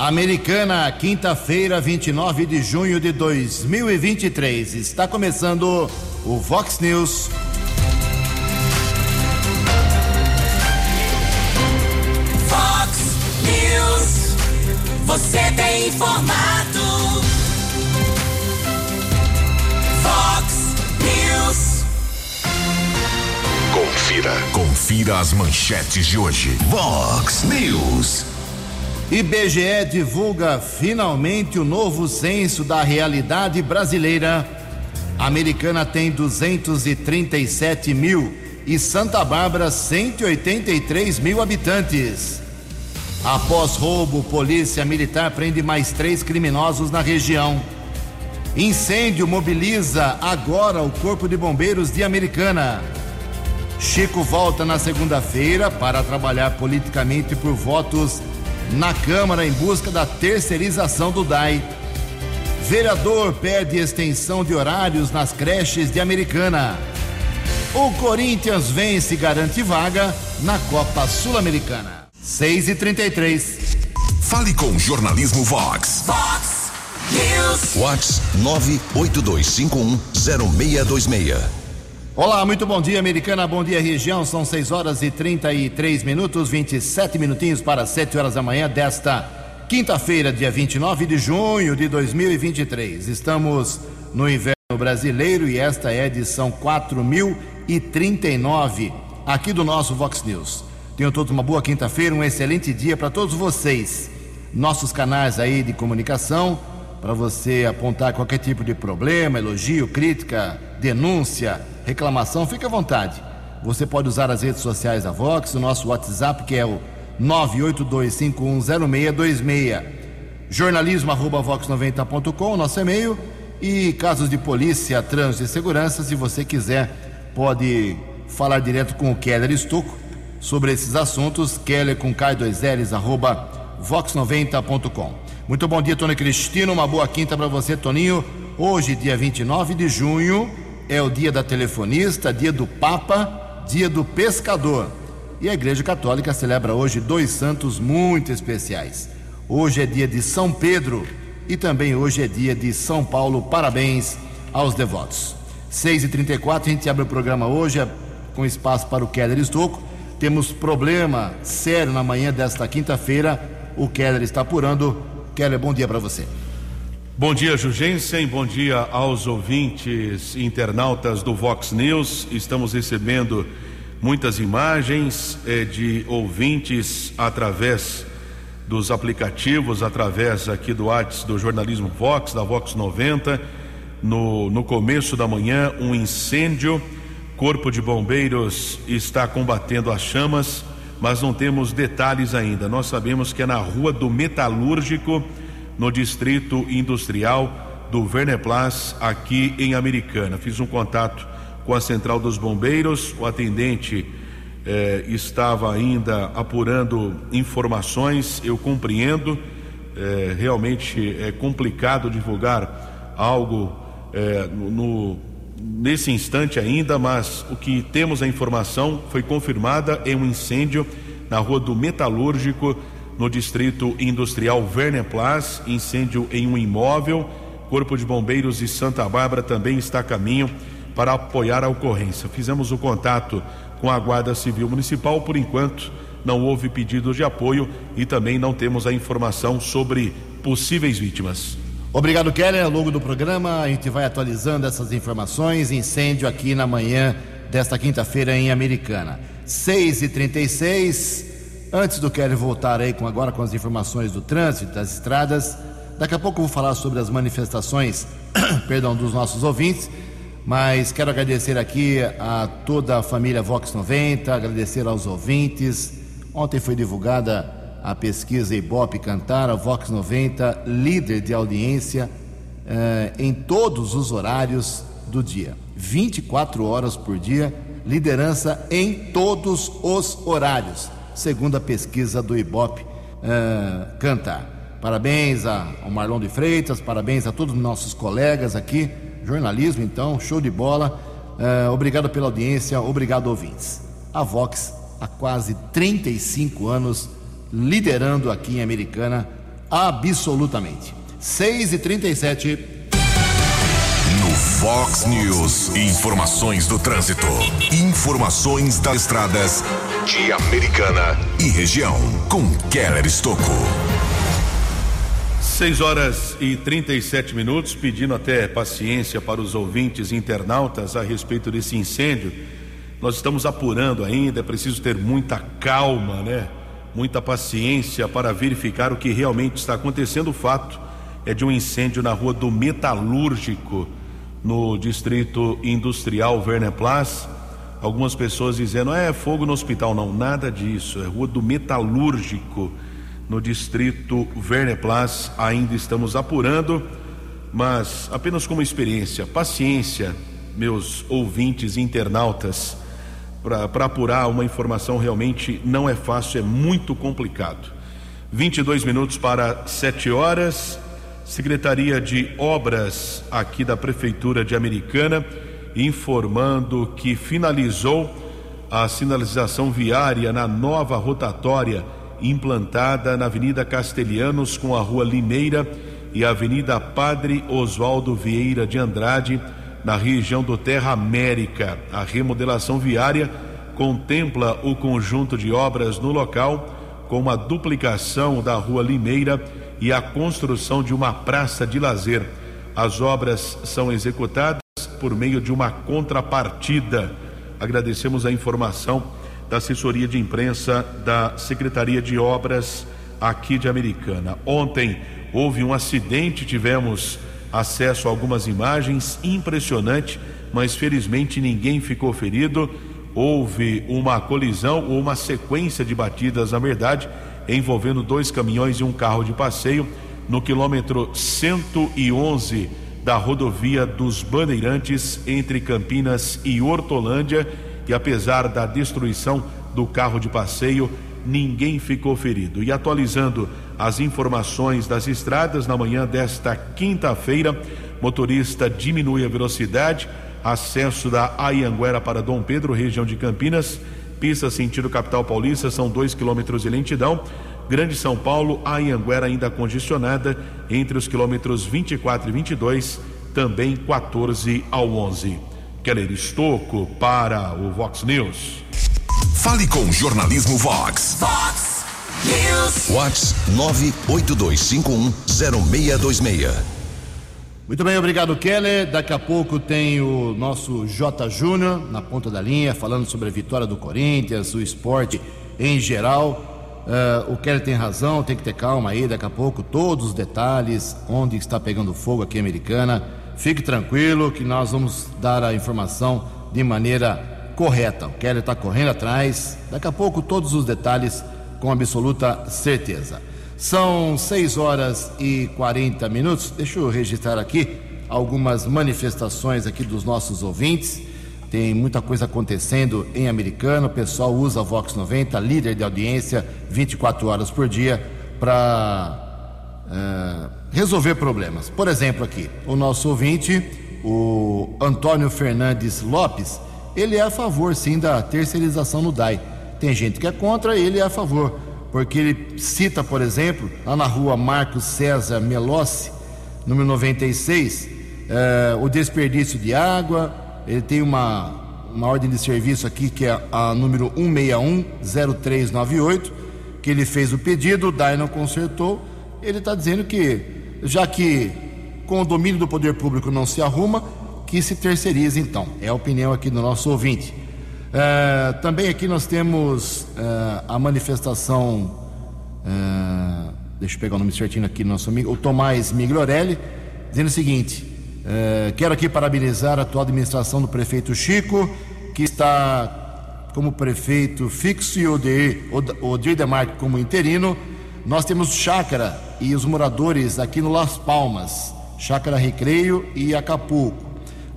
Americana, quinta-feira, 29 de junho de 2023. Está começando o Vox News. Vox News. Você tem informado. Vox News. Confira. Confira as manchetes de hoje. Vox News. IBGE divulga finalmente o novo censo da realidade brasileira. A Americana tem 237 mil e Santa Bárbara 183 mil habitantes. Após roubo, polícia militar prende mais três criminosos na região. Incêndio mobiliza agora o Corpo de Bombeiros de Americana. Chico volta na segunda-feira para trabalhar politicamente por votos na Câmara em busca da terceirização do DAI. Vereador pede extensão de horários nas creches de Americana. O Corinthians vence e garante vaga na Copa Sul-Americana. 6 e 33 Fale com Jornalismo Vox. Vox News. Vox 982510626. Olá, muito bom dia, Americana. Bom dia, região. São 6 horas e 33 minutos, 27 minutinhos para 7 horas da manhã desta quinta-feira, dia 29 de junho de 2023. Estamos no inverno brasileiro e esta é a edição 4039 aqui do nosso Vox News. Tenham todos uma boa quinta-feira, um excelente dia para todos vocês. Nossos canais aí de comunicação para você apontar qualquer tipo de problema, elogio, crítica, denúncia, reclamação, fique à vontade. Você pode usar as redes sociais da Vox, o nosso WhatsApp que é o 982510626, jornalismo@vox90.com, nosso e-mail e casos de polícia, trânsito e segurança, se você quiser, pode falar direto com o Keller Estocco sobre esses assuntos, keller com k2ls arroba vox90.com. Muito bom dia, Tony Cristino. Uma boa quinta para você, Toninho. Hoje, dia 29 de junho, é o dia da telefonista, dia do Papa, dia do pescador. E a Igreja Católica celebra hoje dois santos muito especiais. Hoje é dia de São Pedro e também hoje é dia de São Paulo. Parabéns aos devotos. 6h34, a gente abre o programa hoje com espaço para o Keller Estocco. Temos problema sério na manhã desta quinta-feira. O Keller está apurando. Keller, bom dia para você. Bom dia, Jugensen. Bom dia aos ouvintes internautas do Vox News. Estamos recebendo muitas imagens eh, de ouvintes através dos aplicativos, através aqui do WhatsApp do jornalismo Vox, da Vox 90. No, no começo da manhã, um incêndio. Corpo de Bombeiros está combatendo as chamas mas não temos detalhes ainda. Nós sabemos que é na Rua do Metalúrgico, no Distrito Industrial do Verneplas, aqui em Americana. Fiz um contato com a Central dos Bombeiros, o atendente eh, estava ainda apurando informações, eu compreendo, eh, realmente é complicado divulgar algo eh, no nesse instante ainda, mas o que temos a informação foi confirmada em um incêndio na rua do Metalúrgico, no distrito industrial Verneplas, incêndio em um imóvel. Corpo de Bombeiros de Santa Bárbara também está a caminho para apoiar a ocorrência. Fizemos o contato com a Guarda Civil Municipal, por enquanto não houve pedido de apoio e também não temos a informação sobre possíveis vítimas. Obrigado, Keller. Ao longo do programa, a gente vai atualizando essas informações. Incêndio aqui na manhã desta quinta-feira em Americana. 6h36. Antes do Keller voltar aí com, agora com as informações do trânsito, das estradas, daqui a pouco eu vou falar sobre as manifestações perdão, dos nossos ouvintes. Mas quero agradecer aqui a toda a família Vox 90, agradecer aos ouvintes. Ontem foi divulgada a pesquisa Ibope Cantara, Vox 90, líder de audiência eh, em todos os horários do dia. 24 horas por dia, liderança em todos os horários, segundo a pesquisa do Ibope eh, Cantar. Parabéns ao Marlon de Freitas, parabéns a todos os nossos colegas aqui, jornalismo então, show de bola. Eh, obrigado pela audiência, obrigado ouvintes. A Vox há quase 35 anos liderando aqui em Americana absolutamente. 6 e 37 No Fox News, informações do trânsito. Informações das estradas de Americana e região. Com Keller Estocco. 6 horas e 37 minutos, pedindo até paciência para os ouvintes internautas a respeito desse incêndio. Nós estamos apurando ainda, é preciso ter muita calma, né? Muita paciência para verificar o que realmente está acontecendo. O fato é de um incêndio na rua do Metalúrgico, no distrito industrial Werner Place. Algumas pessoas dizendo, é fogo no hospital. Não, nada disso, é rua do Metalúrgico no distrito Werner Place. Ainda estamos apurando, mas apenas como experiência, paciência, meus ouvintes internautas, para apurar uma informação realmente não é fácil, é muito complicado. 22 minutos para 7 horas. Secretaria de Obras aqui da Prefeitura de Americana informando que finalizou a sinalização viária na nova rotatória implantada na Avenida Castelhanos com a Rua Limeira e a Avenida Padre Oswaldo Vieira de Andrade, na região do Terra América. A remodelação viária contempla o conjunto de obras no local, com a duplicação da Rua Limeira e a construção de uma praça de lazer. As obras são executadas por meio de uma contrapartida. Agradecemos a informação da assessoria de imprensa da Secretaria de Obras aqui de Americana. Ontem houve um acidente, tivemos acesso a algumas imagens, impressionante, mas felizmente ninguém ficou ferido. Houve uma colisão ou uma sequência de batidas, na verdade, envolvendo dois caminhões e um carro de passeio no quilômetro 111 da rodovia dos Bandeirantes entre Campinas e Hortolândia. E apesar da destruição do carro de passeio, ninguém ficou ferido. E atualizando as informações das estradas, na manhã desta quinta-feira, motorista diminui a velocidade, acesso da Ayanguera para Dom Pedro, região de Campinas, pista sentido capital paulista, são dois quilômetros de lentidão. Grande São Paulo, Ayanguera ainda congestionada entre os quilômetros 24 e 22, também 14 ao 11. Keller Estocco para o Vox News. Fale com o Jornalismo Vox. Fox News. Vox 982510626. Muito bem, obrigado, Keller. Daqui a pouco tem o nosso J. Júnior na ponta da linha, falando sobre a vitória do Corinthians, o esporte em geral. Uh, o Keller tem razão, tem que ter calma aí. Daqui a pouco, todos os detalhes, onde está pegando fogo aqui Americana. Fique tranquilo que nós vamos dar a informação de maneira correta. O Keller está correndo atrás. Daqui a pouco, todos os detalhes com absoluta certeza. São 6 horas e 40 minutos. Deixa eu registrar aqui algumas manifestações aqui dos nossos ouvintes. Tem muita coisa acontecendo em Americano. O pessoal usa a Vox 90, líder de audiência, 24 horas por dia, para uh, resolver problemas. Por exemplo, aqui, o nosso ouvinte, o Antônio Fernandes Lopes, ele é a favor, sim, da terceirização no DAI. Tem gente que é contra, ele é a favor, porque ele cita, por exemplo, lá na rua Marcos César Melossi, número 96, eh, o desperdício de água, ele tem uma, uma ordem de serviço aqui que é a número 1610398, que ele fez o pedido, o DAI não consertou, ele está dizendo que, já que com o domínio do poder público não se arruma, que se terceirize então. É a opinião aqui do nosso ouvinte. É, também aqui nós temos é, a manifestação. É, deixa eu pegar o nome certinho aqui do nosso amigo, o Tomás Migliorelli, dizendo o seguinte: é, quero aqui parabenizar a atual administração do prefeito Chico, que está como prefeito fixo e o Odir Demarque como interino. Nós temos chácara e os moradores aqui no Las Palmas, Chácara Recreio e Acapulco.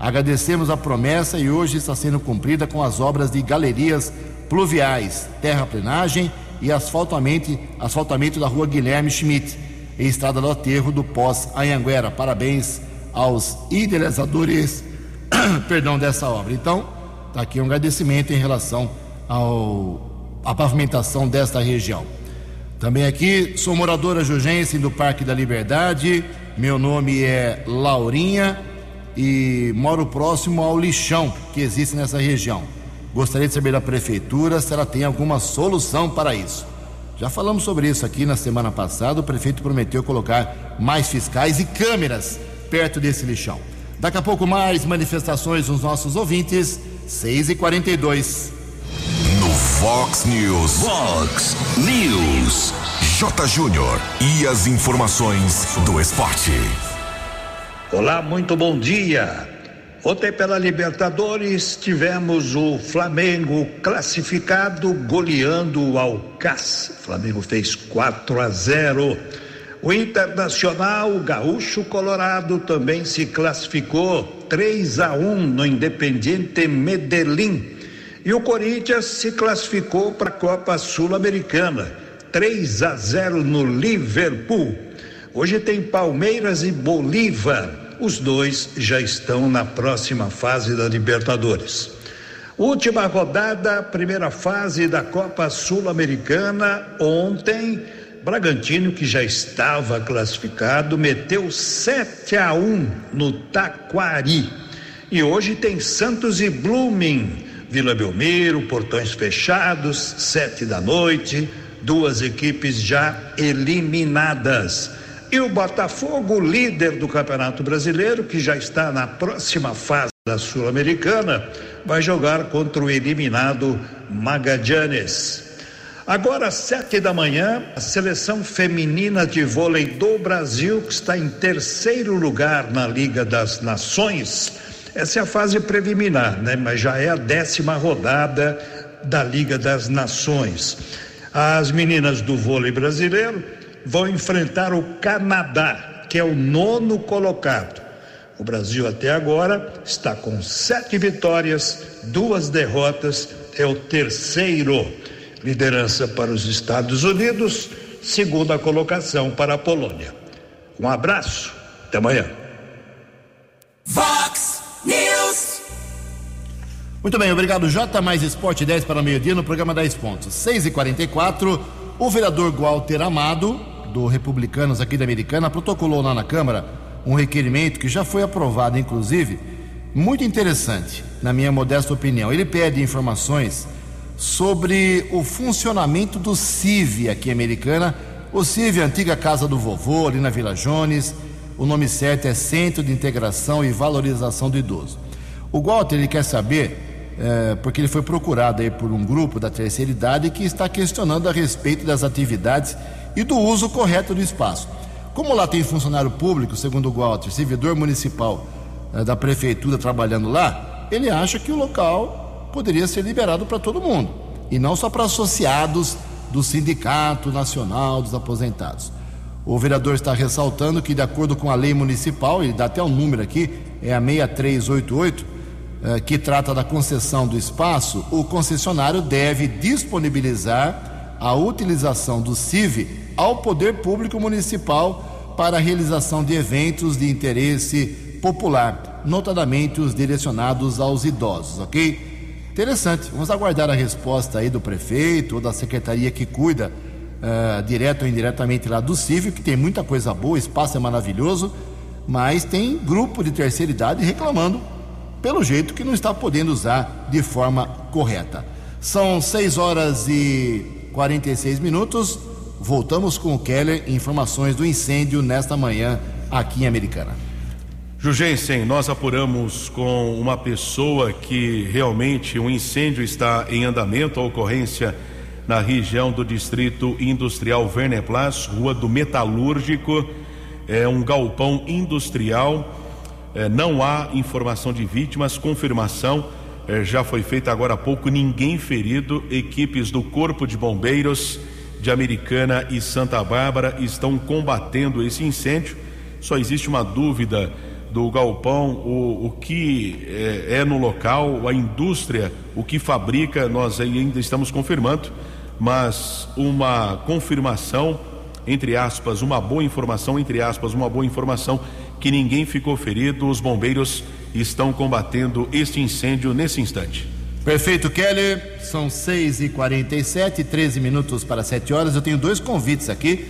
Agradecemos a promessa e hoje está sendo cumprida com as obras de galerias pluviais, terraplenagem e asfaltamento, asfaltamento da rua Guilherme Schmidt e estrada do aterro do pós-Anhanguera. Parabéns aos idealizadores perdão, dessa obra. Então, está aqui um agradecimento em relação ao, à pavimentação desta região. Também aqui, sou moradora jujense do Parque da Liberdade. Meu nome é Laurinha e moro próximo ao lixão que existe nessa região. Gostaria de saber da prefeitura se ela tem alguma solução para isso. Já falamos sobre isso aqui na semana passada. O prefeito prometeu colocar mais fiscais e câmeras perto desse lixão. Daqui a pouco mais manifestações dos nossos ouvintes. 6 e 42 No Fox News. Fox News. J. Júnior. E as informações do esporte. Olá, muito bom dia. Ontem pela Libertadores tivemos o Flamengo classificado goleando o Alcácer. O Flamengo fez 4 a 0. O Internacional, o Gaúcho Colorado também se classificou 3 a 1 no Independiente Medellín. E o Corinthians se classificou para a Copa Sul-Americana, 3 a 0 no Liverpool. Hoje tem Palmeiras e Bolívar. Os dois já estão na próxima fase da Libertadores. Última rodada, primeira fase da Copa Sul-Americana. Ontem, Bragantino, que já estava classificado, meteu 7 a 1 no Taquari. E hoje tem Santos e Blooming, Vila Belmiro, portões fechados, sete da noite, duas equipes já eliminadas. E o Botafogo, líder do Campeonato Brasileiro, que já está na próxima fase da Sul-Americana, vai jogar contra o eliminado Magallanes. Agora, às sete da manhã, a seleção feminina de vôlei do Brasil, que está em terceiro lugar na Liga das Nações, essa é a fase preliminar, né? Mas já é a décima rodada da Liga das Nações. As meninas do vôlei brasileiro vão enfrentar o Canadá, que é o nono colocado. O Brasil até agora está com sete vitórias, duas derrotas, é o terceiro. Liderança para os Estados Unidos, segunda colocação para a Polônia. Um abraço, até amanhã. Fox News. Muito bem, obrigado J. Mais Esporte 10 para meio-dia no programa 10 pontos. 6 e 44 o vereador Walter Amado, do Republicanos aqui da Americana, protocolou lá na Câmara um requerimento que já foi aprovado, inclusive, muito interessante, na minha modesta opinião. Ele pede informações sobre o funcionamento do CIV aqui Americana. O CIV é a antiga casa do vovô, ali na Vila Jones. O nome certo é Centro de Integração e Valorização do Idoso. O Walter ele quer saber, eh, porque ele foi procurado aí por um grupo da terceira idade que está questionando a respeito das atividades e do uso correto do espaço. Como lá tem funcionário público, segundo o Walter, servidor municipal eh, da prefeitura trabalhando lá, ele acha que o local poderia ser liberado para todo mundo e não só para associados do Sindicato Nacional dos Aposentados. O vereador está ressaltando que, de acordo com a lei municipal, ele dá até um número aqui, é a 6388, eh, que trata da concessão do espaço, o concessionário deve disponibilizar a utilização do CIV ao poder público municipal para a realização de eventos de interesse popular, notadamente os direcionados aos idosos, ok? Interessante. Vamos aguardar a resposta aí do prefeito ou da secretaria que cuida uh, direto ou indiretamente lá do CIV, que tem muita coisa boa, o espaço é maravilhoso, mas tem grupo de terceira idade reclamando pelo jeito que não está podendo usar de forma correta. São 6 horas e 46 minutos. Voltamos com o Keller, informações do incêndio nesta manhã aqui em Americana. Jugensen, nós apuramos com uma pessoa que realmente um incêndio está em andamento, a ocorrência na região do Distrito Industrial Verneplas, Rua do Metalúrgico, é um galpão industrial. É, não há informação de vítimas, confirmação é, já foi feita agora há pouco, ninguém ferido. Equipes do Corpo de Bombeiros de Americana e Santa Bárbara estão combatendo esse incêndio. Só existe uma dúvida do galpão, o, o que é, é, no local, a indústria, o que fabrica, nós ainda estamos confirmando, mas uma confirmação, entre aspas, uma boa informação, entre aspas, uma boa informação que ninguém ficou ferido, os bombeiros estão combatendo este incêndio nesse instante. Perfeito, Kelly. São 6h47, 13 minutos para 7 horas. Eu tenho dois convites aqui.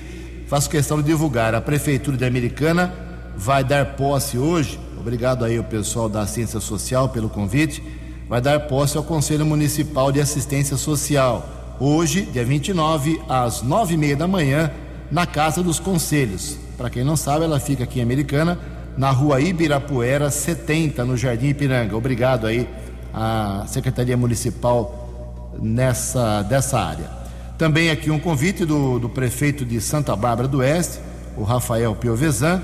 Faço questão de divulgar. A Prefeitura de Americana vai dar posse hoje. Obrigado aí o pessoal da Ciência Social pelo convite. Vai dar posse ao Conselho Municipal de Assistência Social. Hoje, dia 29, às 9h30 da manhã, na Casa dos Conselhos. Para quem não sabe, ela fica aqui em Americana, na rua Ibirapuera 70, no Jardim Ipiranga. Obrigado aí à Secretaria Municipal nessa, dessa área. Também aqui um convite do, do prefeito de Santa Bárbara do Oeste, o Rafael Piovesan,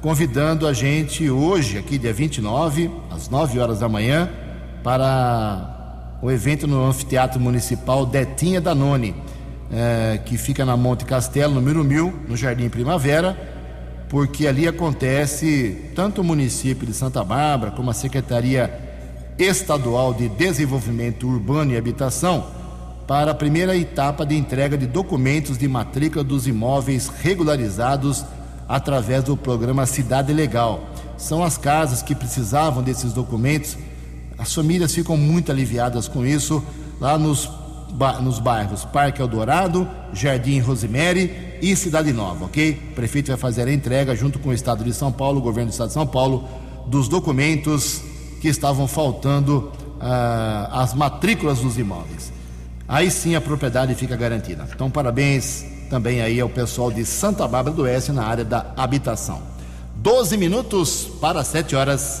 convidando a gente hoje, aqui dia 29, às 9 horas da manhã, para o evento no Anfiteatro Municipal Detinha Danone, eh, que fica na Monte Castelo, número 1000, no Jardim Primavera, porque ali acontece tanto o município de Santa Bárbara como a Secretaria Estadual de Desenvolvimento Urbano e Habitação para a primeira etapa de entrega de documentos de matrícula dos imóveis regularizados através do programa Cidade Legal. São as casas que precisavam desses documentos. As famílias ficam muito aliviadas com isso lá nos, nos bairros Parque Eldorado, Jardim Rosemary e Cidade Nova, ok? O prefeito vai fazer a entrega junto com o Estado de São Paulo, o governo do Estado de São Paulo, dos documentos que estavam faltando uh, as matrículas dos imóveis. Aí sim a propriedade fica garantida. Então, parabéns também aí ao pessoal de Santa Bárbara do Oeste na área da habitação. 12 minutos para 7 horas.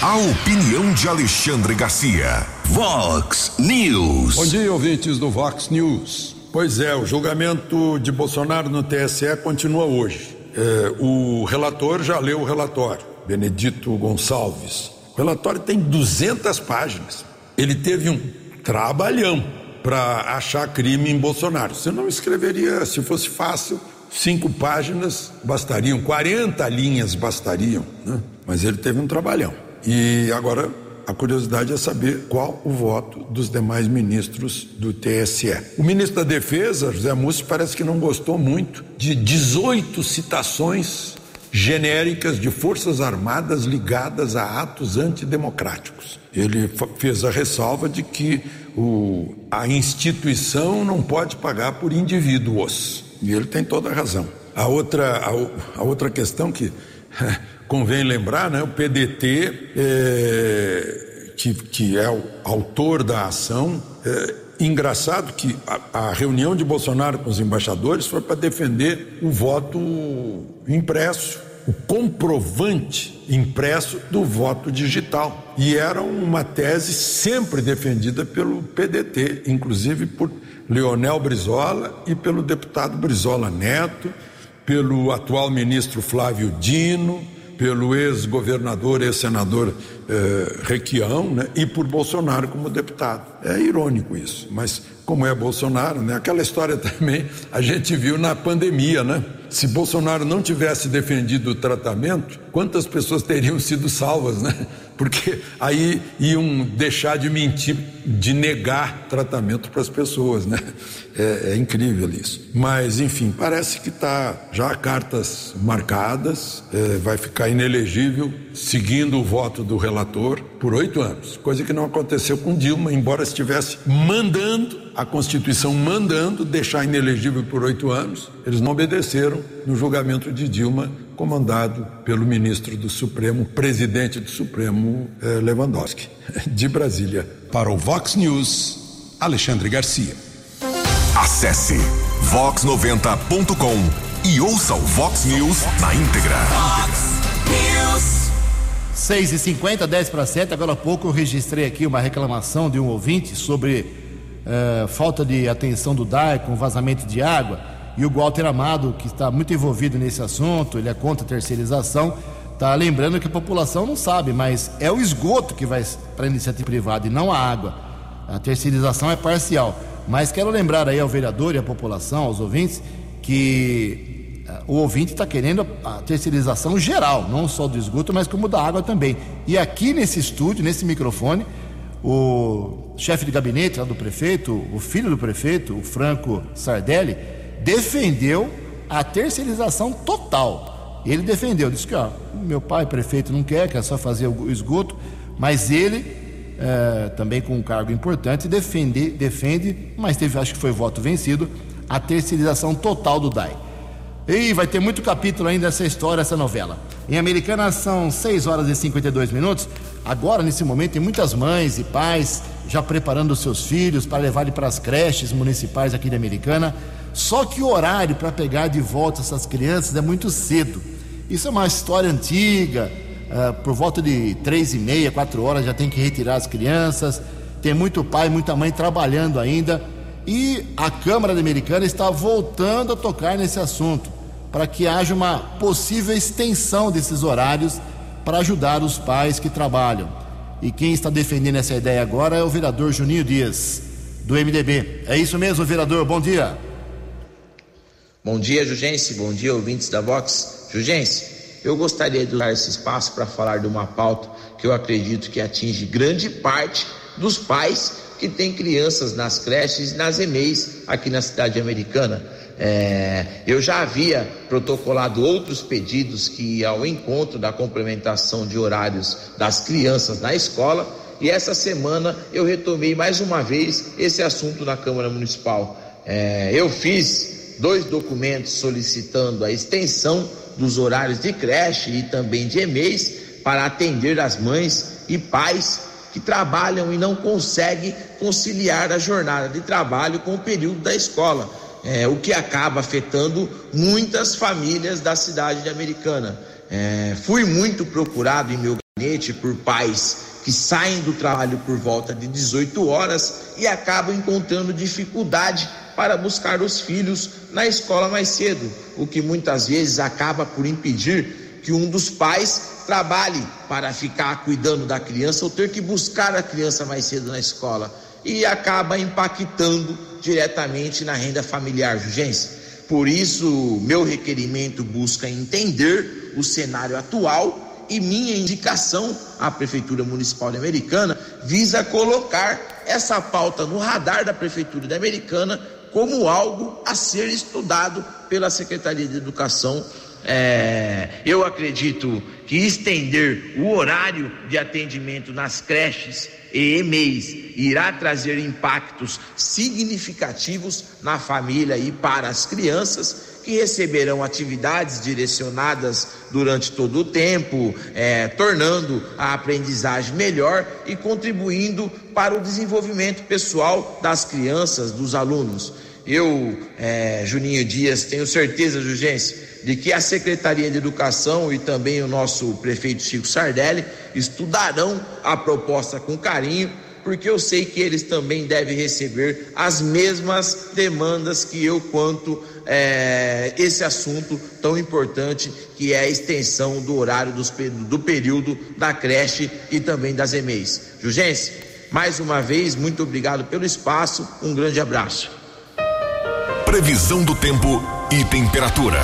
A opinião de Alexandre Garcia. Vox News. Bom dia, ouvintes do Vox News. Pois é, o julgamento de Bolsonaro no TSE continua hoje. É, o relator já leu o relatório. Benedito Gonçalves. O relatório tem 200 páginas. Ele teve um trabalhão para achar crime em Bolsonaro. Você não escreveria, se fosse fácil, cinco páginas bastariam, 40 linhas bastariam, né? mas ele teve um trabalhão. E agora a curiosidade é saber qual o voto dos demais ministros do TSE. O ministro da Defesa, José Mussi, parece que não gostou muito de 18 citações genéricas de forças armadas ligadas a atos antidemocráticos. Ele fez a ressalva de que o, a instituição não pode pagar por indivíduos. E ele tem toda a razão. A outra, a, a outra questão que convém lembrar, né, o PDT, é, que, que é o autor da ação, é, engraçado que a, a, reunião de Bolsonaro com os embaixadores foi para defender o voto impresso, o comprovante impresso do voto digital. E era uma tese sempre defendida pelo PDT, inclusive por Leonel Brizola e pelo deputado Brizola Neto, pelo atual ministro Flávio Dino, pelo ex-governador, ex-senador eh, Requião, né, e por Bolsonaro como deputado. É irônico isso, mas como é Bolsonaro, né, aquela história também a gente viu na pandemia, né? Se Bolsonaro não tivesse defendido o tratamento, quantas pessoas teriam sido salvas, né? Porque aí iam deixar de mentir, de negar tratamento para as pessoas, né? É, é, incrível isso. Mas, enfim, parece que está já cartas marcadas, é, vai ficar inelegível, seguindo o voto do relator, por oito anos. Coisa que não aconteceu com Dilma, embora estivesse mandando, a Constituição mandando deixar inelegível por oito anos. Eles não obedeceram no julgamento de Dilma, comandado pelo ministro do Supremo, presidente do Supremo, eh, Lewandowski. De Brasília. Para o Vox News, Alexandre Garcia. Acesse vox90.com e ouça o Vox News na íntegra. Vox News. 6 e 50 10 para 7. Agora há pouco eu registrei aqui uma reclamação de um ouvinte sobre uh, falta de atenção do DAE com vazamento de água. E o Walter Amado, que está muito envolvido nesse assunto, ele é contra a terceirização, está lembrando que a população não sabe, mas é o esgoto que vai para a iniciativa privada e não a água. A terceirização é parcial. Mas quero lembrar aí ao vereador e à população, aos ouvintes, que uh, o ouvinte está querendo a terceirização geral, não só do esgoto, mas como da água também. E aqui nesse estúdio, nesse microfone, o chefe de gabinete lá do prefeito, o filho do prefeito, o Franco Sardelli, defendeu a terceirização total. Ele defendeu, disse que ó, meu pai, prefeito, não quer, quer só fazer o esgoto, Mas ele, é, também com um cargo importante, defende, defende, mas teve, acho que foi voto vencido, a terceirização total do DAI. E vai ter muito capítulo ainda essa história, essa novela. Em Americana são 6 horas e 52 minutos. Agora, nesse momento, tem muitas mães e pais já preparando seus filhos para levarem para as creches municipais aqui de Americana. Só que o horário para pegar de volta essas crianças é muito cedo. Isso é uma história antiga. Uh, por volta de três e meia, quatro horas já tem que retirar as crianças. Tem muito pai, muita mãe trabalhando ainda. E a Câmara Americana está voltando a tocar nesse assunto para que haja uma possível extensão desses horários para ajudar os pais que trabalham. E quem está defendendo essa ideia agora é o vereador Juninho Dias, do MDB. É isso mesmo, vereador? Bom dia. Bom dia, Jugense. Bom dia, ouvintes da Vox. Jugense, eu gostaria de usar esse espaço para falar de uma pauta que eu acredito que atinge grande parte dos pais que têm crianças nas creches e nas EMEIs aqui na cidade americana. É, eu já havia protocolado outros pedidos que ao encontro da complementação de horários das crianças na escola e essa semana eu retomei mais uma vez esse assunto na Câmara Municipal. É, eu fiz dois documentos solicitando a extensão dos horários de creche e também de e-mails para atender as mães e pais que trabalham e não conseguem conciliar a jornada de trabalho com o período da escola, é, o que acaba afetando muitas famílias da cidade de Americana. É, fui muito procurado em meu gabinete por pais que saem do trabalho por volta de 18 horas e acabam encontrando dificuldade para buscar os filhos na escola mais cedo, o que muitas vezes acaba por impedir que um dos pais trabalhe para ficar cuidando da criança ou ter que buscar a criança mais cedo na escola e acaba impactando diretamente na renda familiar, Jugência. Por isso, meu requerimento busca entender o cenário atual e minha indicação à Prefeitura Municipal de Americana visa colocar essa pauta no radar da Prefeitura de Americana como algo a ser estudado pela Secretaria de Educação. É, eu acredito que estender o horário de atendimento nas creches e EMEIs irá trazer impactos significativos na família e para as crianças que receberão atividades direcionadas durante todo o tempo, é, tornando a aprendizagem melhor e contribuindo para o desenvolvimento pessoal das crianças, dos alunos. Eu, é, Juninho Dias, tenho certeza, Jugência, de que a Secretaria de Educação e também o nosso prefeito Chico Sardelli estudarão a proposta com carinho porque eu sei que eles também devem receber as mesmas demandas que eu quanto é, esse assunto tão importante que é a extensão do horário dos, do período da creche e também das EMEIs. Jugense, mais uma vez, muito obrigado pelo espaço, um grande abraço. Previsão do tempo e temperatura.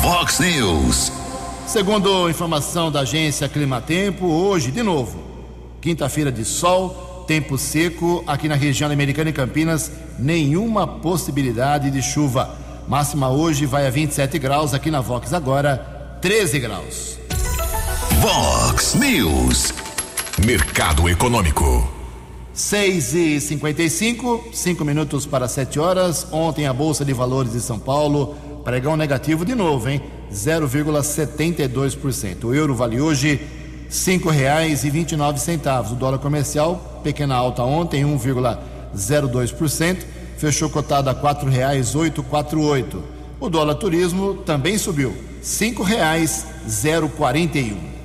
Vox News. Segundo informação da agência Climatempo, hoje, de novo, quinta-feira de sol, tempo seco aqui na região americana e Campinas, nenhuma possibilidade de chuva. Máxima hoje vai a 27 graus, aqui na Vox agora 13 graus. Vox News. Mercado Econômico. 6 e 55 5 minutos para 7 horas. Ontem a Bolsa de Valores de São Paulo pregão negativo de novo, hein? 0,72%. O euro vale hoje nove centavos. O dólar comercial, pequena alta ontem, 1,02%, fechou cotado a quatro oito. O dólar turismo também subiu, um.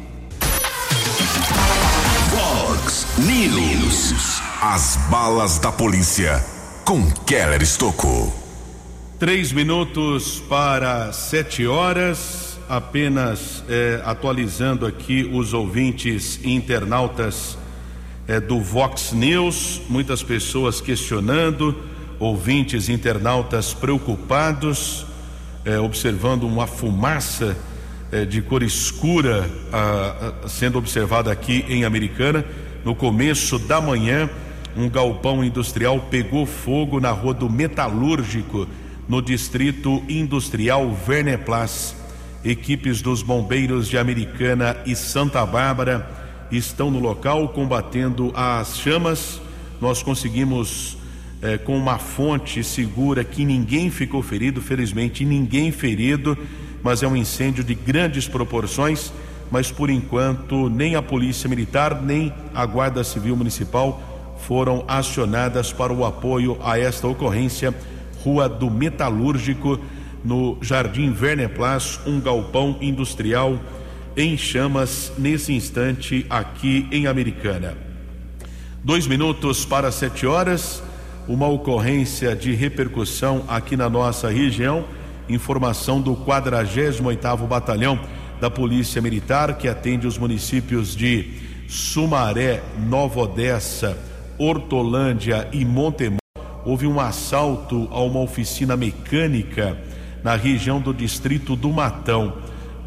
Fox News. As balas da polícia com Keller Estocou. Três minutos para sete horas apenas é, atualizando aqui os ouvintes internautas é, do Vox News, muitas pessoas questionando, ouvintes internautas preocupados, é, observando uma fumaça de cor escura a, a, sendo observada aqui em Americana. No começo da manhã, um galpão industrial pegou fogo na rua do Metalúrgico, no distrito industrial Verneplas equipes dos bombeiros de Americana e Santa Bárbara estão no local combatendo as chamas. Nós conseguimos, eh, com uma fonte segura, que ninguém ficou ferido, felizmente ninguém ferido, mas é um incêndio de grandes proporções. Mas por enquanto, nem a Polícia Militar, nem a Guarda Civil Municipal foram acionadas para o apoio a esta ocorrência. Rua do Metalúrgico, no Jardim Verneplas, um galpão industrial em chamas nesse instante aqui em Americana. Dois minutos para sete horas, uma ocorrência de repercussão aqui na nossa região. Informação do 48 oitavo Batalhão da Polícia Militar que atende os municípios de Sumaré, Nova Odessa, Hortolândia e Montemor. Houve um assalto a uma oficina mecânica na região do distrito do Matão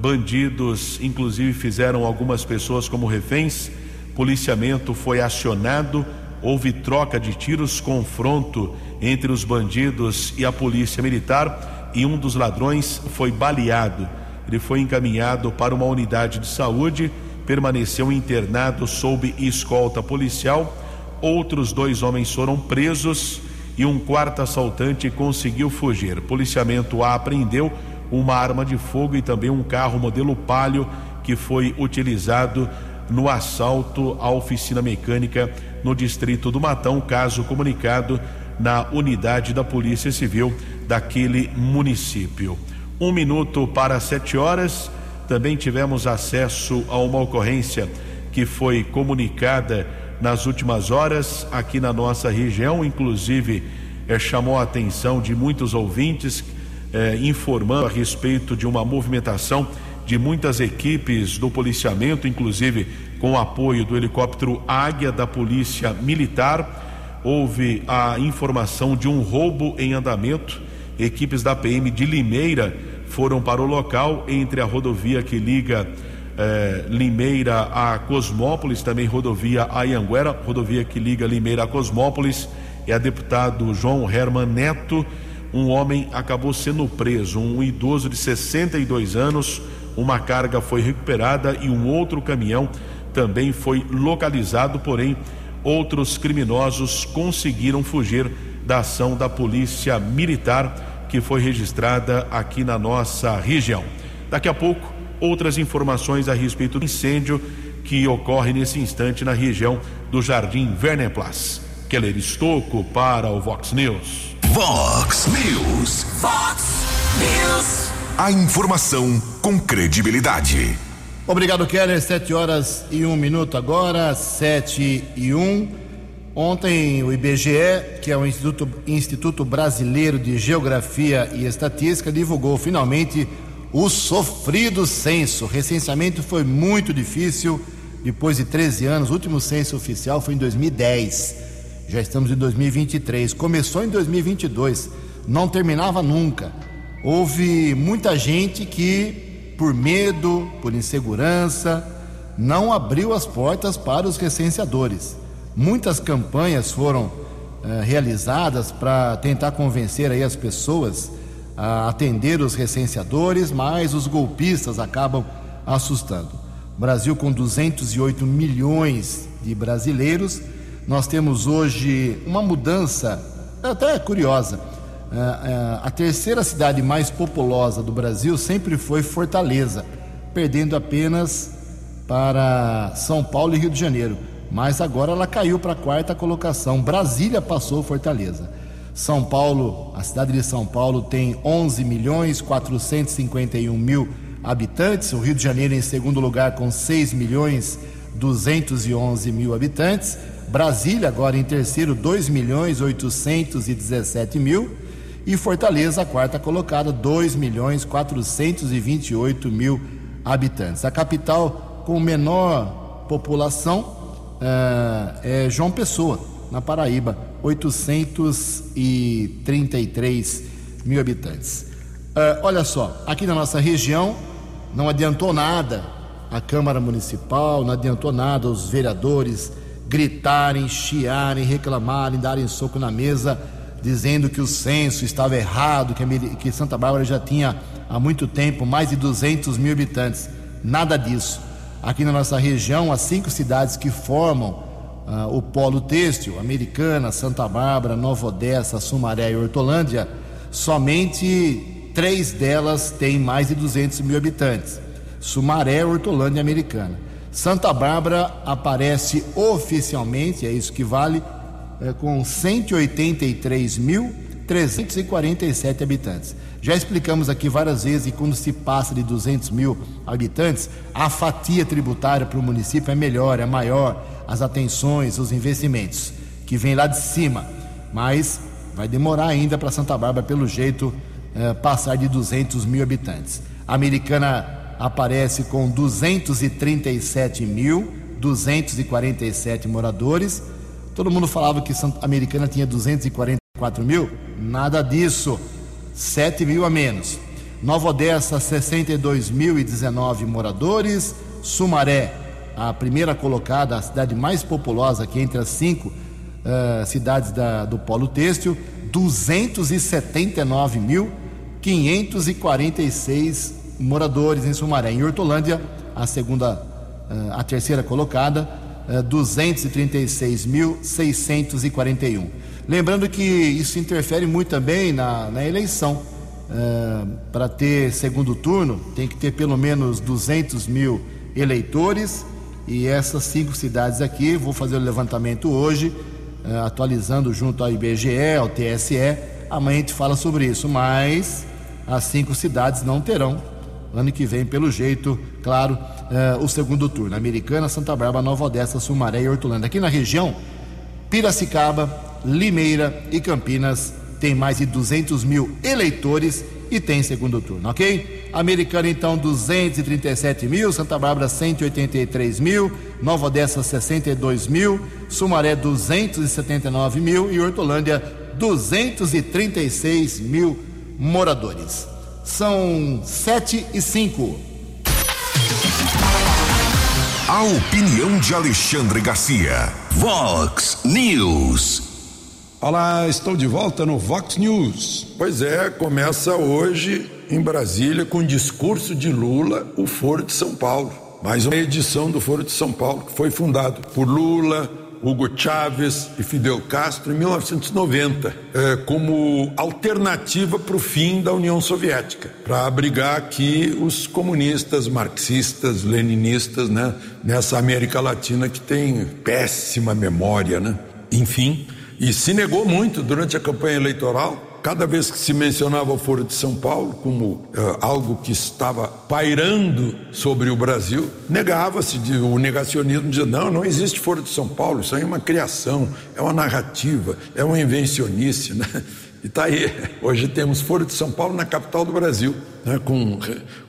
Bandidos, inclusive, fizeram algumas pessoas como reféns. Policiamento foi acionado. Houve troca de tiros, confronto entre os bandidos e a polícia militar. E um dos ladrões foi baleado. Ele foi encaminhado para uma unidade de saúde, permaneceu internado sob escolta policial. Outros dois homens foram presos e um quarto assaltante conseguiu fugir. Policiamento apreendeu uma arma de fogo e também um carro modelo Palio que foi utilizado no assalto à oficina mecânica no distrito do Matão, caso comunicado na unidade da Polícia Civil daquele município. Um minuto para sete horas, também tivemos acesso a uma ocorrência que foi comunicada nas últimas horas aqui na nossa região, inclusive eh, chamou a atenção de muitos ouvintes eh, informando a respeito de uma movimentação de muitas equipes do policiamento, inclusive com o apoio do helicóptero Águia da Polícia Militar. Houve a informação de um roubo em andamento. Equipes da PM de Limeira foram para o local entre a rodovia que liga eh, Limeira a Cosmópolis, também rodovia Ayanguera, rodovia que liga Limeira a Cosmópolis. É a deputado João Herman Neto um homem acabou sendo preso, um idoso de 62 anos. Uma carga foi recuperada e um outro caminhão também foi localizado, porém, outros criminosos conseguiram fugir da ação da Polícia Militar que foi registrada aqui na nossa região. Daqui a pouco, outras informações a respeito do incêndio que ocorre nesse instante na região do Jardim Verneplas. Keller Estocco para o Vox News. Vox News. Vox News. A informação com credibilidade. Obrigado, Keller. Sete horas e um minuto agora, sete e um. Ontem o IBGE, que é o Instituto, Instituto Brasileiro de Geografia e Estatística, divulgou finalmente o sofrido censo. O recenseamento foi muito difícil depois de 13 anos. O último censo oficial foi em 2010. Já estamos em 2023. Começou em 2022, não terminava nunca. Houve muita gente que, por medo, por insegurança, não abriu as portas para os recenseadores. Muitas campanhas foram eh, realizadas para tentar convencer aí as pessoas atender os recenseadores, mas os golpistas acabam assustando. Brasil com 208 milhões de brasileiros nós temos hoje uma mudança até curiosa. É, é, a terceira cidade mais populosa do Brasil sempre foi Fortaleza, perdendo apenas para São Paulo e Rio de Janeiro. Mas agora ela caiu para a quarta colocação. Brasília passou Fortaleza. São Paulo, a cidade de São Paulo tem 11 milhões 451 mil habitantes. O Rio de Janeiro em segundo lugar com 6 milhões 211 mil habitantes. Brasília, agora em terceiro, 2 milhões 817 mil. E Fortaleza, a quarta colocada, 2 milhões 428 mil habitantes. A capital com menor população uh, é João Pessoa, na Paraíba, 833 mil habitantes. Uh, olha só, aqui na nossa região não adiantou nada a Câmara Municipal, não adiantou nada os vereadores gritarem, chiarem, reclamarem, darem soco na mesa, dizendo que o censo estava errado, que, Santa Bárbara já tinha há muito tempo mais de 200 mil habitantes. Nada disso. aqui na nossa região, as cinco cidades que formam ah, o polo têxtil, Americana, Santa Bárbara, Nova Odessa, Sumaré e Hortolândia, somente três delas têm mais de 200 mil habitantes: Sumaré, Hortolândia e Americana. Santa Bárbara aparece oficialmente, é isso que vale, é, com 183.347 habitantes. Já explicamos aqui várias vezes que quando se passa de 200 mil habitantes, a fatia tributária para o município é melhor, é maior, as atenções, os investimentos, que vem lá de cima. Mas vai demorar ainda para Santa Bárbara, pelo jeito, é, passar de 200 mil habitantes. A americana aparece com 237.247 moradores. Todo mundo falava que Santa Americana tinha 244 mil, nada disso, 7 mil a menos. Nova Odessa, 62.019 moradores. Sumaré, a primeira colocada, a cidade mais populosa aqui entre as cinco uh, cidades da, do Polo Têxtil, 279.546 moradores em Sumaré. Em Hortolândia, a segunda, eh, a terceira colocada, 236.641. Eh, Lembrando que isso interfere muito também na, na eleição. Uh, para ter segundo turno, tem que ter pelo menos 200 mil eleitores. E essas cinco cidades aqui, vou fazer o levantamento hoje, uh, atualizando junto ao IBGE, ao TSE. Amanhã a gente fala sobre isso, mas as cinco cidades não terão ano que vem, pelo jeito, claro, uh, o segundo turno. Americana, Santa Bárbara, Nova Odessa, Sumaré e Hortolândia. Aqui na região, Piracicaba, Limeira e Campinas tem mais de 200 mil eleitores e tem segundo turno, ok? Americana, então, 237 mil, Santa Bárbara, 183 mil, Nova Odessa, 62 mil, Sumaré, 279 mil e Hortolândia, 236 mil moradores. São sete e cinco. A opinião de Alexandre Garcia. Vox News. Olá, estou de volta no Vox News. Pois é, começa hoje em Brasília com o discurso de Lula, o Foro de São Paulo. Mais uma edição do Foro de São Paulo, que foi fundado por Lula, Hugo Chávez e Fidel Castro em 1990, é, como alternativa para o fim da União Soviética, para abrigar aqui os comunistas, marxistas, leninistas, né, nessa América Latina que tem péssima memória, né? Enfim, e se negou muito durante a campanha eleitoral cada vez que se mencionava o Foro de São Paulo como uh, algo que estava pairando sobre o Brasil, negava-se, o negacionismo dizia: não, não existe Foro de São Paulo, isso aí é uma criação, é uma narrativa, é uma invencionice. Né? E está aí, hoje temos Foro de São Paulo na capital do Brasil, né? com,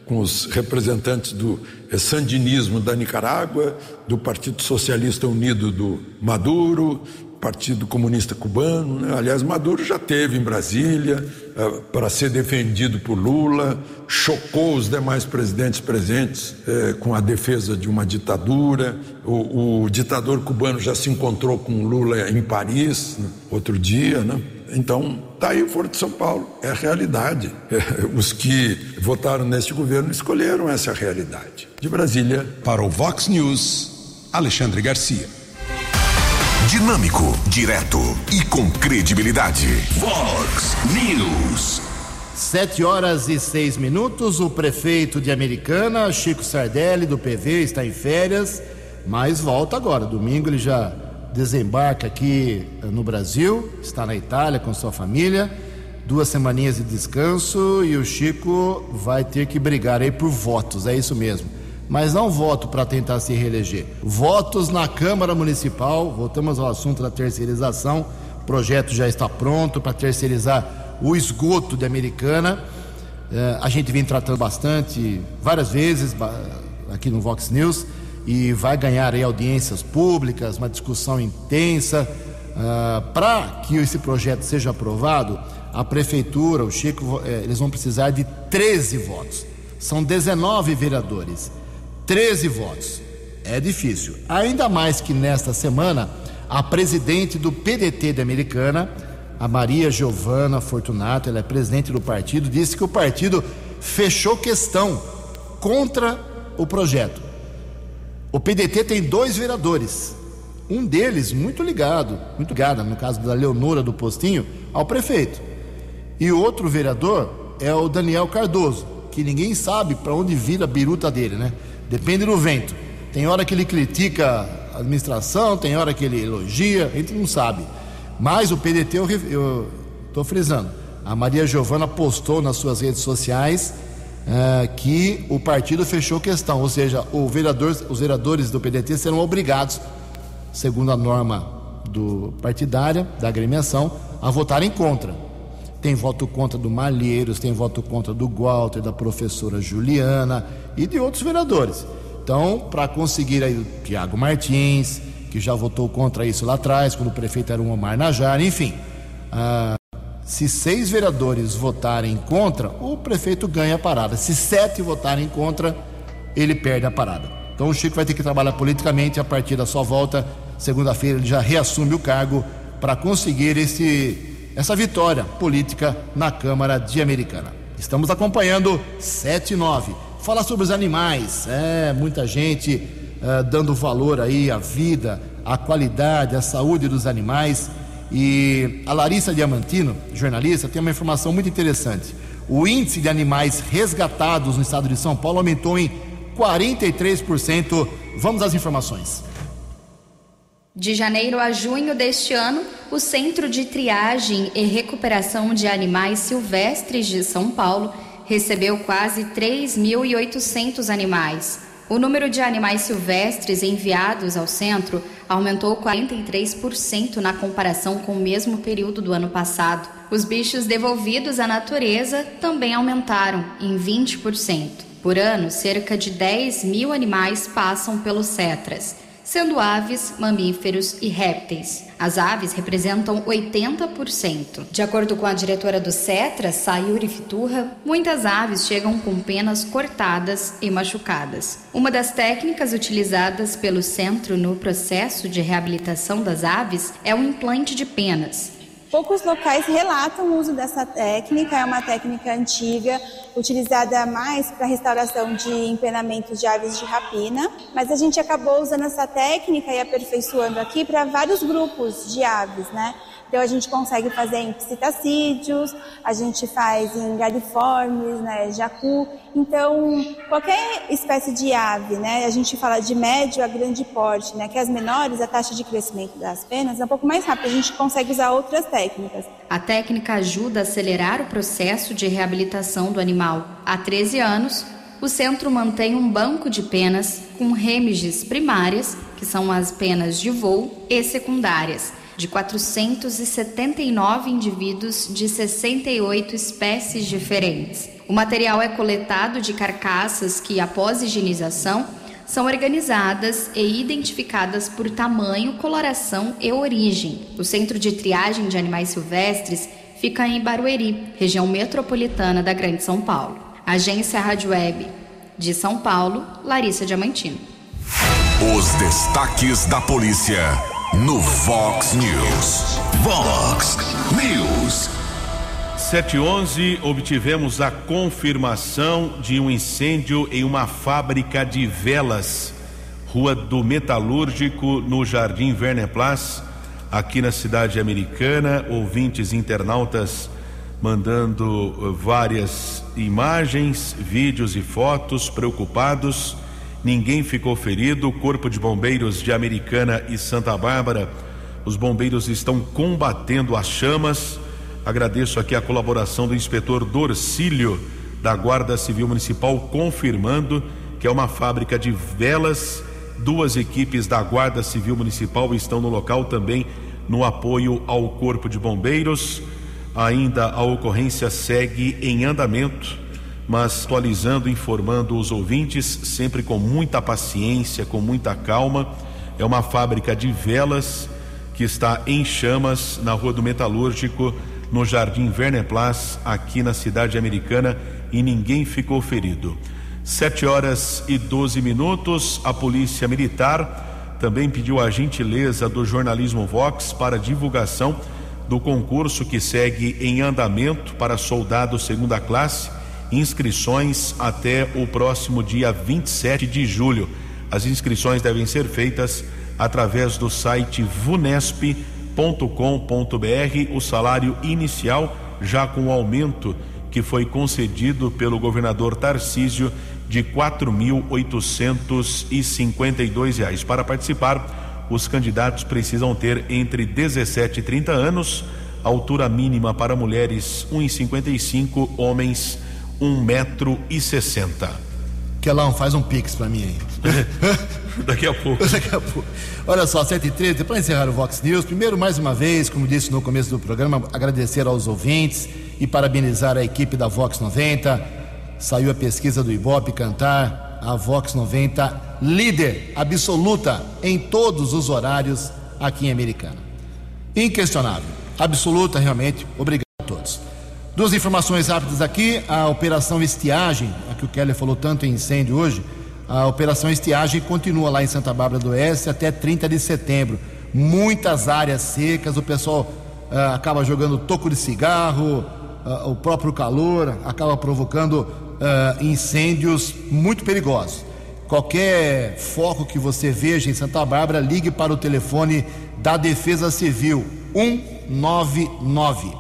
com os representantes do eh, sandinismo da Nicarágua, do Partido Socialista Unido do Maduro, Partido Comunista Cubano. Né? Aliás, Maduro já teve em Brasília uh, para ser defendido por Lula, chocou os demais presidentes presentes uh, com a defesa de uma ditadura. O, o, ditador cubano já se encontrou com Lula em Paris né? outro dia, né? Então, está aí o Foro de São Paulo, é a realidade. Os que votaram neste governo escolheram essa realidade. De Brasília. Para o Vox News, Alexandre Garcia. Dinâmico, direto e com credibilidade. Vox News. Sete horas e seis minutos. O prefeito de Americana, Chico Sardelli, do PV, está em férias, mas volta agora. Domingo ele já desembarca aqui eh, no Brasil, está na Itália com sua família. Duas semaninhas de descanso e o Chico vai ter que brigar aí por votos, é isso mesmo mas não voto para tentar se reeleger. Votos na Câmara Municipal, voltamos ao assunto da terceirização. O projeto já está pronto para terceirizar o esgoto de Americana. É, a gente vem tratando bastante, várias vezes, aqui no Vox News, e vai ganhar aí audiências públicas, uma discussão intensa. Uh, para que esse projeto seja aprovado, a prefeitura, o Chico, é, eles vão precisar de 13 votos. São 19 vereadores. 13 votos. É difícil. Ainda mais que nesta semana, a presidente do PDT da Americana, a Maria Giovana Fortunato, ela é presidente do partido, disse que o partido fechou questão contra o projeto. O PDT tem dois vereadores. Um deles muito ligado, muito ligado, no caso da Leonora do Postinho, ao prefeito. E outro vereador é o Daniel Cardoso, que ninguém sabe para onde vira a biruta dele, né? Depende do vento. Tem hora que ele critica a administração, tem hora que ele elogia, a gente não sabe. Mas o PDT, eu estou frisando, a Maria Giovana postou nas suas redes sociais uh, que o partido fechou questão, ou seja, vereador, os vereadores do PDT serão obrigados, segundo a norma do partidária, da agremiação, a votarem contra. Tem voto contra do Malheiros, tem voto contra do Walter, da professora Juliana e de outros vereadores. Então, para conseguir aí o Tiago Martins, que já votou contra isso lá atrás, quando o prefeito era o Omar Najar, enfim. Ah, se seis vereadores votarem contra, o prefeito ganha a parada. Se sete votarem contra, ele perde a parada. Então o Chico vai ter que trabalhar politicamente a partir da sua volta. Segunda-feira ele já reassume o cargo para conseguir esse, essa vitória política na Câmara de Americana. Estamos acompanhando 7 e 9. Fala sobre os animais. É, muita gente uh, dando valor aí à vida, à qualidade, à saúde dos animais. E a Larissa Diamantino, jornalista, tem uma informação muito interessante. O índice de animais resgatados no estado de São Paulo aumentou em 43%. Vamos às informações. De janeiro a junho deste ano, o Centro de Triagem e Recuperação de Animais Silvestres de São Paulo recebeu quase 3.800 animais. O número de animais silvestres enviados ao centro aumentou 43% na comparação com o mesmo período do ano passado. Os bichos devolvidos à natureza também aumentaram em 20%. Por ano, cerca de 10 mil animais passam pelos CETRAS sendo aves, mamíferos e répteis. As aves representam 80%. De acordo com a diretora do CETRA, Sayuri Fiturra, muitas aves chegam com penas cortadas e machucadas. Uma das técnicas utilizadas pelo centro no processo de reabilitação das aves é o implante de penas. Poucos locais relatam o uso dessa técnica, é uma técnica antiga, utilizada mais para restauração de empenamentos de aves de rapina, mas a gente acabou usando essa técnica e aperfeiçoando aqui para vários grupos de aves, né? Então a gente consegue fazer em psitacídeos, a gente faz em galiformes, né, jacu. Então, qualquer espécie de ave, né, a gente fala de médio a grande porte, né, que as menores, a taxa de crescimento das penas é um pouco mais rápida, a gente consegue usar outras técnicas. A técnica ajuda a acelerar o processo de reabilitação do animal. Há 13 anos, o centro mantém um banco de penas com remiges primárias, que são as penas de voo, e secundárias de 479 indivíduos de 68 espécies diferentes. O material é coletado de carcaças que, após higienização, são organizadas e identificadas por tamanho, coloração e origem. O Centro de Triagem de Animais Silvestres fica em Barueri, região metropolitana da Grande São Paulo. Agência Rádio Web de São Paulo, Larissa Diamantino. Os destaques da polícia no Vox News. Vox News. 711 obtivemos a confirmação de um incêndio em uma fábrica de velas, Rua do Metalúrgico, no Jardim Verneplas, aqui na cidade americana. Ouvintes internautas mandando várias imagens, vídeos e fotos preocupados Ninguém ficou ferido. Corpo de Bombeiros de Americana e Santa Bárbara, os bombeiros estão combatendo as chamas. Agradeço aqui a colaboração do inspetor Dorcílio da Guarda Civil Municipal confirmando que é uma fábrica de velas. Duas equipes da Guarda Civil Municipal estão no local também no apoio ao Corpo de Bombeiros. Ainda a ocorrência segue em andamento mas atualizando, informando os ouvintes, sempre com muita paciência, com muita calma. É uma fábrica de velas que está em chamas na Rua do Metalúrgico, no Jardim Verneplas, aqui na cidade americana, e ninguém ficou ferido. Sete horas e doze minutos, a Polícia Militar também pediu a gentileza do jornalismo Vox para divulgação do concurso que segue em andamento para soldado segunda classe inscrições até o próximo dia 27 de julho. As inscrições devem ser feitas através do site vunesp.com.br. O salário inicial, já com o aumento que foi concedido pelo governador Tarcísio de 4.852 reais. Para participar, os candidatos precisam ter entre 17 e 30 anos, altura mínima para mulheres 1,55, homens 1,60 metro e 60. Quelão, faz um pix para mim aí. Daqui a pouco. Daqui a pouco. Olha só, 7 e 13 para encerrar o Vox News, primeiro, mais uma vez, como disse no começo do programa, agradecer aos ouvintes e parabenizar a equipe da Vox 90. Saiu a pesquisa do Ibope Cantar, a Vox 90, líder absoluta em todos os horários aqui em Americana. Inquestionável, absoluta realmente. Obrigado a todos. Duas informações rápidas aqui. A operação Estiagem, a que o Keller falou tanto em incêndio hoje, a operação Estiagem continua lá em Santa Bárbara do Oeste até 30 de setembro. Muitas áreas secas, o pessoal uh, acaba jogando toco de cigarro, uh, o próprio calor acaba provocando uh, incêndios muito perigosos. Qualquer foco que você veja em Santa Bárbara, ligue para o telefone da Defesa Civil 199.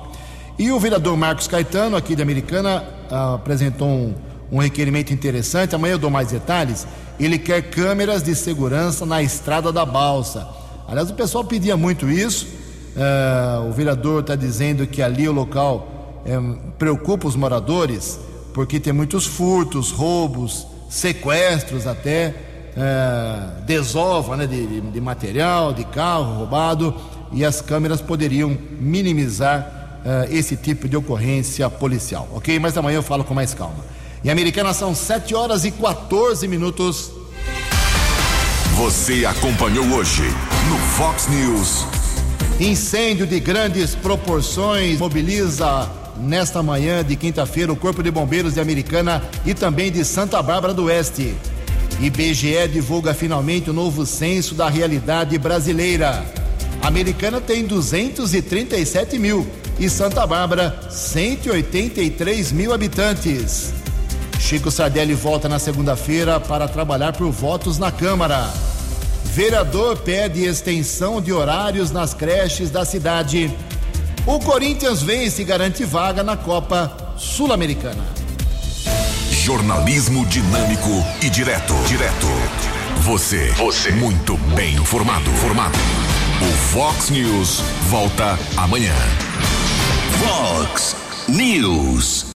E o vereador Marcos Caetano, aqui de Americana, apresentou um, um requerimento interessante. Amanhã eu dou mais detalhes. Ele quer câmeras de segurança na estrada da balsa. Aliás, o pessoal pedia muito isso. Uh, o vereador está dizendo que ali o local é, preocupa os moradores, porque tem muitos furtos, roubos, sequestros até, uh, desova né, de, de material, de carro roubado, e as câmeras poderiam minimizar esse tipo de ocorrência policial, ok? Mas amanhã eu falo com mais calma. Em Americana são 7 horas e 14 minutos. Você acompanhou hoje no Fox News. Incêndio de grandes proporções mobiliza nesta manhã de quinta-feira o Corpo de Bombeiros de Americana e também de Santa Bárbara do Oeste. IBGE divulga finalmente o novo censo da realidade brasileira. A Americana tem 237 mil e Santa Bárbara, 183 mil habitantes. Chico Sardelli volta na segunda-feira para trabalhar por votos na Câmara. Vereador pede extensão de horários nas creches da cidade. O Corinthians vence e garante vaga na Copa Sul-Americana. Jornalismo dinâmico e direto. Direto. Você. Você. Muito bem informado. Formado. O Fox News volta amanhã. Fox News.